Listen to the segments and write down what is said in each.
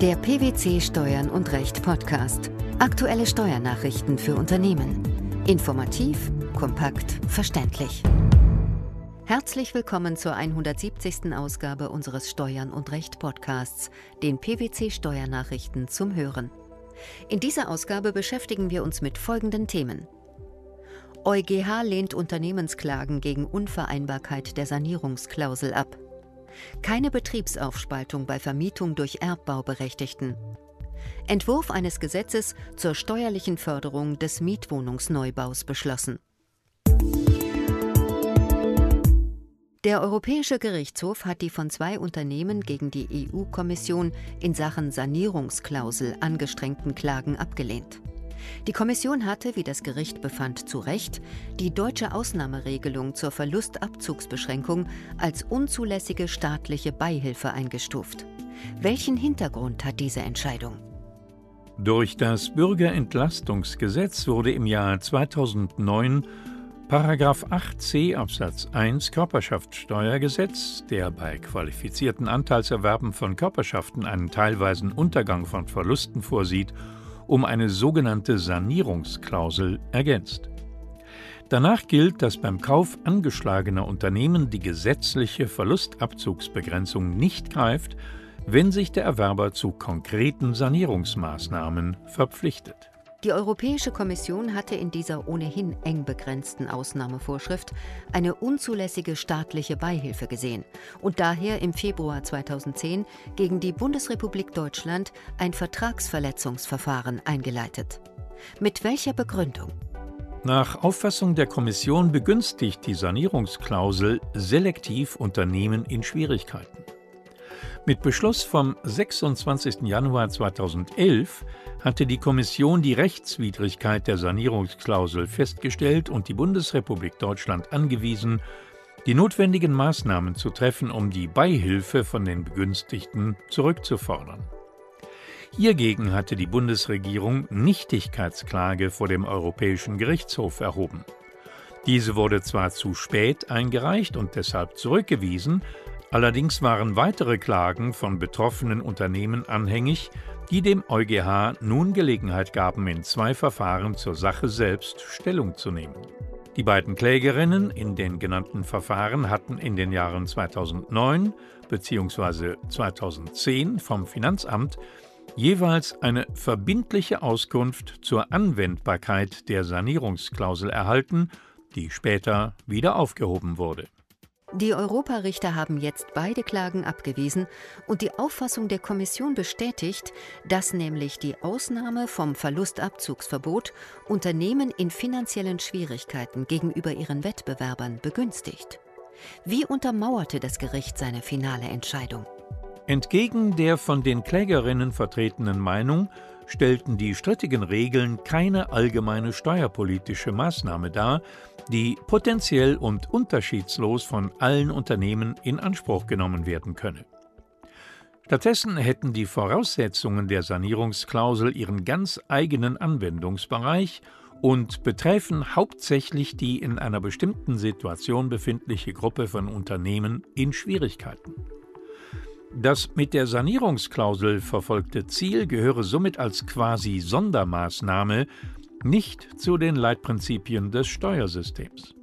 Der PwC Steuern und Recht Podcast. Aktuelle Steuernachrichten für Unternehmen. Informativ, kompakt, verständlich. Herzlich willkommen zur 170. Ausgabe unseres Steuern und Recht Podcasts, den PwC Steuernachrichten zum Hören. In dieser Ausgabe beschäftigen wir uns mit folgenden Themen. EuGH lehnt Unternehmensklagen gegen Unvereinbarkeit der Sanierungsklausel ab. Keine Betriebsaufspaltung bei Vermietung durch Erbbauberechtigten. Entwurf eines Gesetzes zur steuerlichen Förderung des Mietwohnungsneubaus beschlossen. Der Europäische Gerichtshof hat die von zwei Unternehmen gegen die EU-Kommission in Sachen Sanierungsklausel angestrengten Klagen abgelehnt. Die Kommission hatte, wie das Gericht befand, zu Recht die deutsche Ausnahmeregelung zur Verlustabzugsbeschränkung als unzulässige staatliche Beihilfe eingestuft. Welchen Hintergrund hat diese Entscheidung? Durch das Bürgerentlastungsgesetz wurde im Jahr 2009 Paragraph 8c Absatz 1 Körperschaftssteuergesetz, der bei qualifizierten Anteilserwerben von Körperschaften einen teilweisen Untergang von Verlusten vorsieht um eine sogenannte Sanierungsklausel ergänzt. Danach gilt, dass beim Kauf angeschlagener Unternehmen die gesetzliche Verlustabzugsbegrenzung nicht greift, wenn sich der Erwerber zu konkreten Sanierungsmaßnahmen verpflichtet. Die Europäische Kommission hatte in dieser ohnehin eng begrenzten Ausnahmevorschrift eine unzulässige staatliche Beihilfe gesehen und daher im Februar 2010 gegen die Bundesrepublik Deutschland ein Vertragsverletzungsverfahren eingeleitet. Mit welcher Begründung? Nach Auffassung der Kommission begünstigt die Sanierungsklausel selektiv Unternehmen in Schwierigkeiten. Mit Beschluss vom 26. Januar 2011 hatte die Kommission die Rechtswidrigkeit der Sanierungsklausel festgestellt und die Bundesrepublik Deutschland angewiesen, die notwendigen Maßnahmen zu treffen, um die Beihilfe von den Begünstigten zurückzufordern. Hiergegen hatte die Bundesregierung Nichtigkeitsklage vor dem Europäischen Gerichtshof erhoben. Diese wurde zwar zu spät eingereicht und deshalb zurückgewiesen, allerdings waren weitere Klagen von betroffenen Unternehmen anhängig, die dem EuGH nun Gelegenheit gaben, in zwei Verfahren zur Sache selbst Stellung zu nehmen. Die beiden Klägerinnen in den genannten Verfahren hatten in den Jahren 2009 bzw. 2010 vom Finanzamt jeweils eine verbindliche Auskunft zur Anwendbarkeit der Sanierungsklausel erhalten, die später wieder aufgehoben wurde. Die Europarichter haben jetzt beide Klagen abgewiesen und die Auffassung der Kommission bestätigt, dass nämlich die Ausnahme vom Verlustabzugsverbot Unternehmen in finanziellen Schwierigkeiten gegenüber ihren Wettbewerbern begünstigt. Wie untermauerte das Gericht seine finale Entscheidung? Entgegen der von den Klägerinnen vertretenen Meinung stellten die strittigen Regeln keine allgemeine steuerpolitische Maßnahme dar, die potenziell und unterschiedslos von allen Unternehmen in Anspruch genommen werden könne. Stattdessen hätten die Voraussetzungen der Sanierungsklausel ihren ganz eigenen Anwendungsbereich und betreffen hauptsächlich die in einer bestimmten Situation befindliche Gruppe von Unternehmen in Schwierigkeiten. Das mit der Sanierungsklausel verfolgte Ziel gehöre somit als quasi Sondermaßnahme nicht zu den Leitprinzipien des Steuersystems.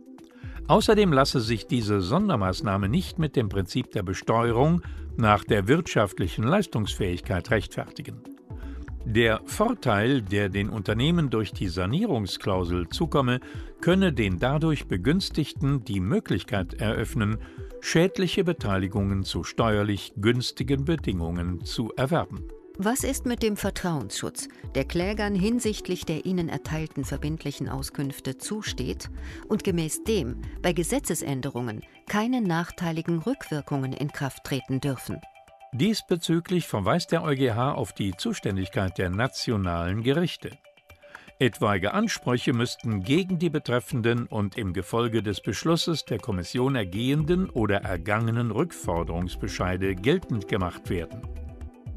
Außerdem lasse sich diese Sondermaßnahme nicht mit dem Prinzip der Besteuerung nach der wirtschaftlichen Leistungsfähigkeit rechtfertigen. Der Vorteil, der den Unternehmen durch die Sanierungsklausel zukomme, könne den dadurch Begünstigten die Möglichkeit eröffnen, schädliche Beteiligungen zu steuerlich günstigen Bedingungen zu erwerben. Was ist mit dem Vertrauensschutz, der Klägern hinsichtlich der ihnen erteilten verbindlichen Auskünfte zusteht und gemäß dem bei Gesetzesänderungen keine nachteiligen Rückwirkungen in Kraft treten dürfen? Diesbezüglich verweist der EuGH auf die Zuständigkeit der nationalen Gerichte. Etwaige Ansprüche müssten gegen die betreffenden und im Gefolge des Beschlusses der Kommission ergehenden oder ergangenen Rückforderungsbescheide geltend gemacht werden.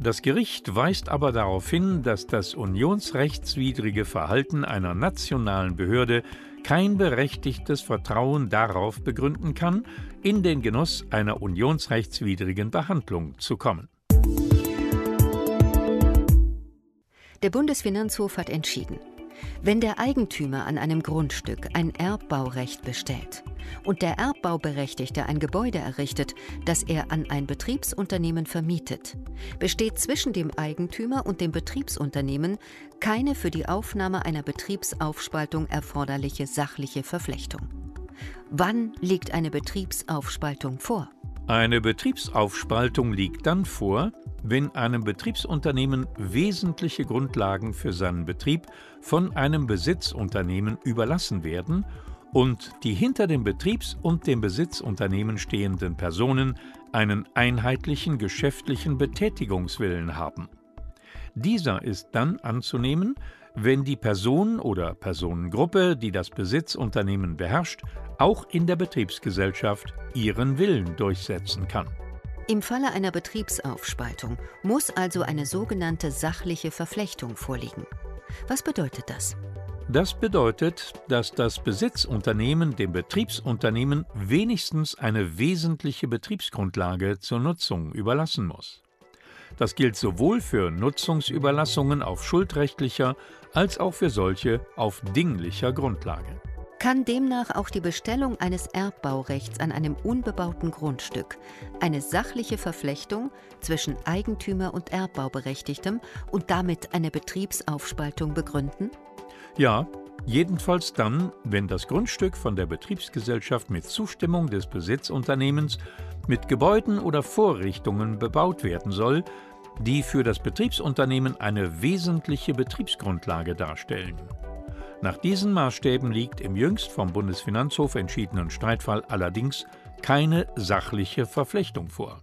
Das Gericht weist aber darauf hin, dass das unionsrechtswidrige Verhalten einer nationalen Behörde kein berechtigtes Vertrauen darauf begründen kann, in den Genuss einer unionsrechtswidrigen Behandlung zu kommen. Der Bundesfinanzhof hat entschieden, wenn der Eigentümer an einem Grundstück ein Erbbaurecht bestellt und der Erbbauberechtigte ein Gebäude errichtet, das er an ein Betriebsunternehmen vermietet, besteht zwischen dem Eigentümer und dem Betriebsunternehmen keine für die Aufnahme einer Betriebsaufspaltung erforderliche sachliche Verflechtung. Wann liegt eine Betriebsaufspaltung vor? Eine Betriebsaufspaltung liegt dann vor, wenn einem Betriebsunternehmen wesentliche Grundlagen für seinen Betrieb von einem Besitzunternehmen überlassen werden und die hinter dem Betriebs- und dem Besitzunternehmen stehenden Personen einen einheitlichen geschäftlichen Betätigungswillen haben. Dieser ist dann anzunehmen, wenn die Person oder Personengruppe, die das Besitzunternehmen beherrscht, auch in der Betriebsgesellschaft ihren Willen durchsetzen kann. Im Falle einer Betriebsaufspaltung muss also eine sogenannte sachliche Verflechtung vorliegen. Was bedeutet das? Das bedeutet, dass das Besitzunternehmen dem Betriebsunternehmen wenigstens eine wesentliche Betriebsgrundlage zur Nutzung überlassen muss. Das gilt sowohl für Nutzungsüberlassungen auf schuldrechtlicher als auch für solche auf dinglicher Grundlage kann demnach auch die Bestellung eines Erbbaurechts an einem unbebauten Grundstück eine sachliche Verflechtung zwischen Eigentümer und Erbbauberechtigtem und damit eine Betriebsaufspaltung begründen? Ja, jedenfalls dann, wenn das Grundstück von der Betriebsgesellschaft mit Zustimmung des Besitzunternehmens mit Gebäuden oder Vorrichtungen bebaut werden soll, die für das Betriebsunternehmen eine wesentliche Betriebsgrundlage darstellen. Nach diesen Maßstäben liegt im jüngst vom Bundesfinanzhof entschiedenen Streitfall allerdings keine sachliche Verflechtung vor.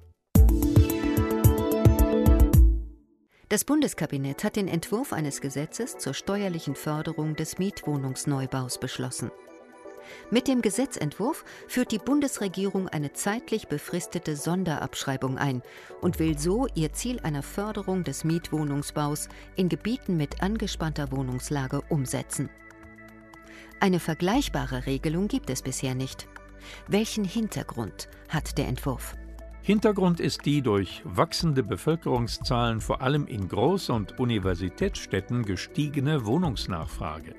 Das Bundeskabinett hat den Entwurf eines Gesetzes zur steuerlichen Förderung des Mietwohnungsneubaus beschlossen. Mit dem Gesetzentwurf führt die Bundesregierung eine zeitlich befristete Sonderabschreibung ein und will so ihr Ziel einer Förderung des Mietwohnungsbaus in Gebieten mit angespannter Wohnungslage umsetzen. Eine vergleichbare Regelung gibt es bisher nicht. Welchen Hintergrund hat der Entwurf? Hintergrund ist die durch wachsende Bevölkerungszahlen vor allem in Groß- und Universitätsstädten gestiegene Wohnungsnachfrage.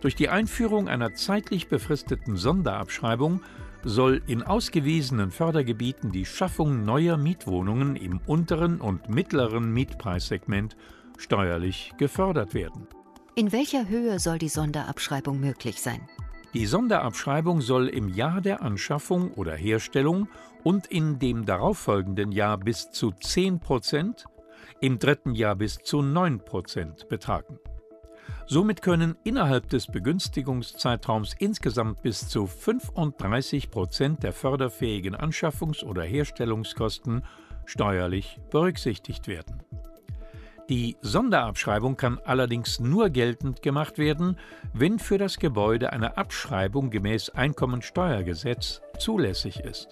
Durch die Einführung einer zeitlich befristeten Sonderabschreibung soll in ausgewiesenen Fördergebieten die Schaffung neuer Mietwohnungen im unteren und mittleren Mietpreissegment steuerlich gefördert werden. In welcher Höhe soll die Sonderabschreibung möglich sein? Die Sonderabschreibung soll im Jahr der Anschaffung oder Herstellung und in dem darauffolgenden Jahr bis zu 10 Prozent, im dritten Jahr bis zu 9 Prozent betragen. Somit können innerhalb des Begünstigungszeitraums insgesamt bis zu 35 Prozent der förderfähigen Anschaffungs- oder Herstellungskosten steuerlich berücksichtigt werden. Die Sonderabschreibung kann allerdings nur geltend gemacht werden, wenn für das Gebäude eine Abschreibung gemäß Einkommensteuergesetz zulässig ist.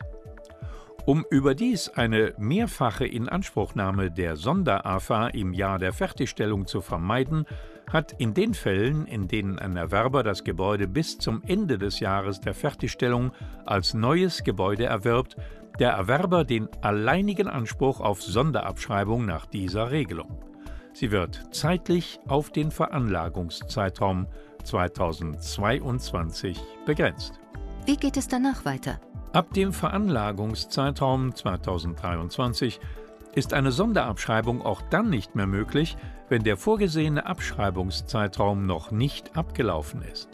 Um überdies eine mehrfache Inanspruchnahme der Sonder-AFA im Jahr der Fertigstellung zu vermeiden, hat in den Fällen, in denen ein Erwerber das Gebäude bis zum Ende des Jahres der Fertigstellung als neues Gebäude erwirbt, der Erwerber den alleinigen Anspruch auf Sonderabschreibung nach dieser Regelung. Sie wird zeitlich auf den Veranlagungszeitraum 2022 begrenzt. Wie geht es danach weiter? Ab dem Veranlagungszeitraum 2023 ist eine Sonderabschreibung auch dann nicht mehr möglich, wenn der vorgesehene Abschreibungszeitraum noch nicht abgelaufen ist.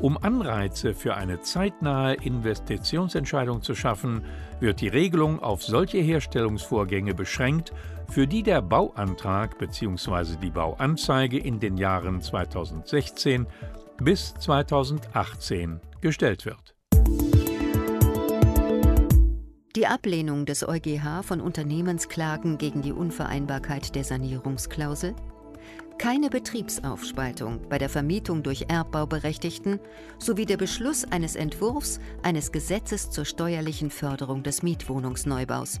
Um Anreize für eine zeitnahe Investitionsentscheidung zu schaffen, wird die Regelung auf solche Herstellungsvorgänge beschränkt, für die der Bauantrag bzw. die Bauanzeige in den Jahren 2016 bis 2018 gestellt wird. Die Ablehnung des EuGH von Unternehmensklagen gegen die Unvereinbarkeit der Sanierungsklausel keine Betriebsaufspaltung bei der Vermietung durch Erbbauberechtigten sowie der Beschluss eines Entwurfs eines Gesetzes zur steuerlichen Förderung des Mietwohnungsneubaus.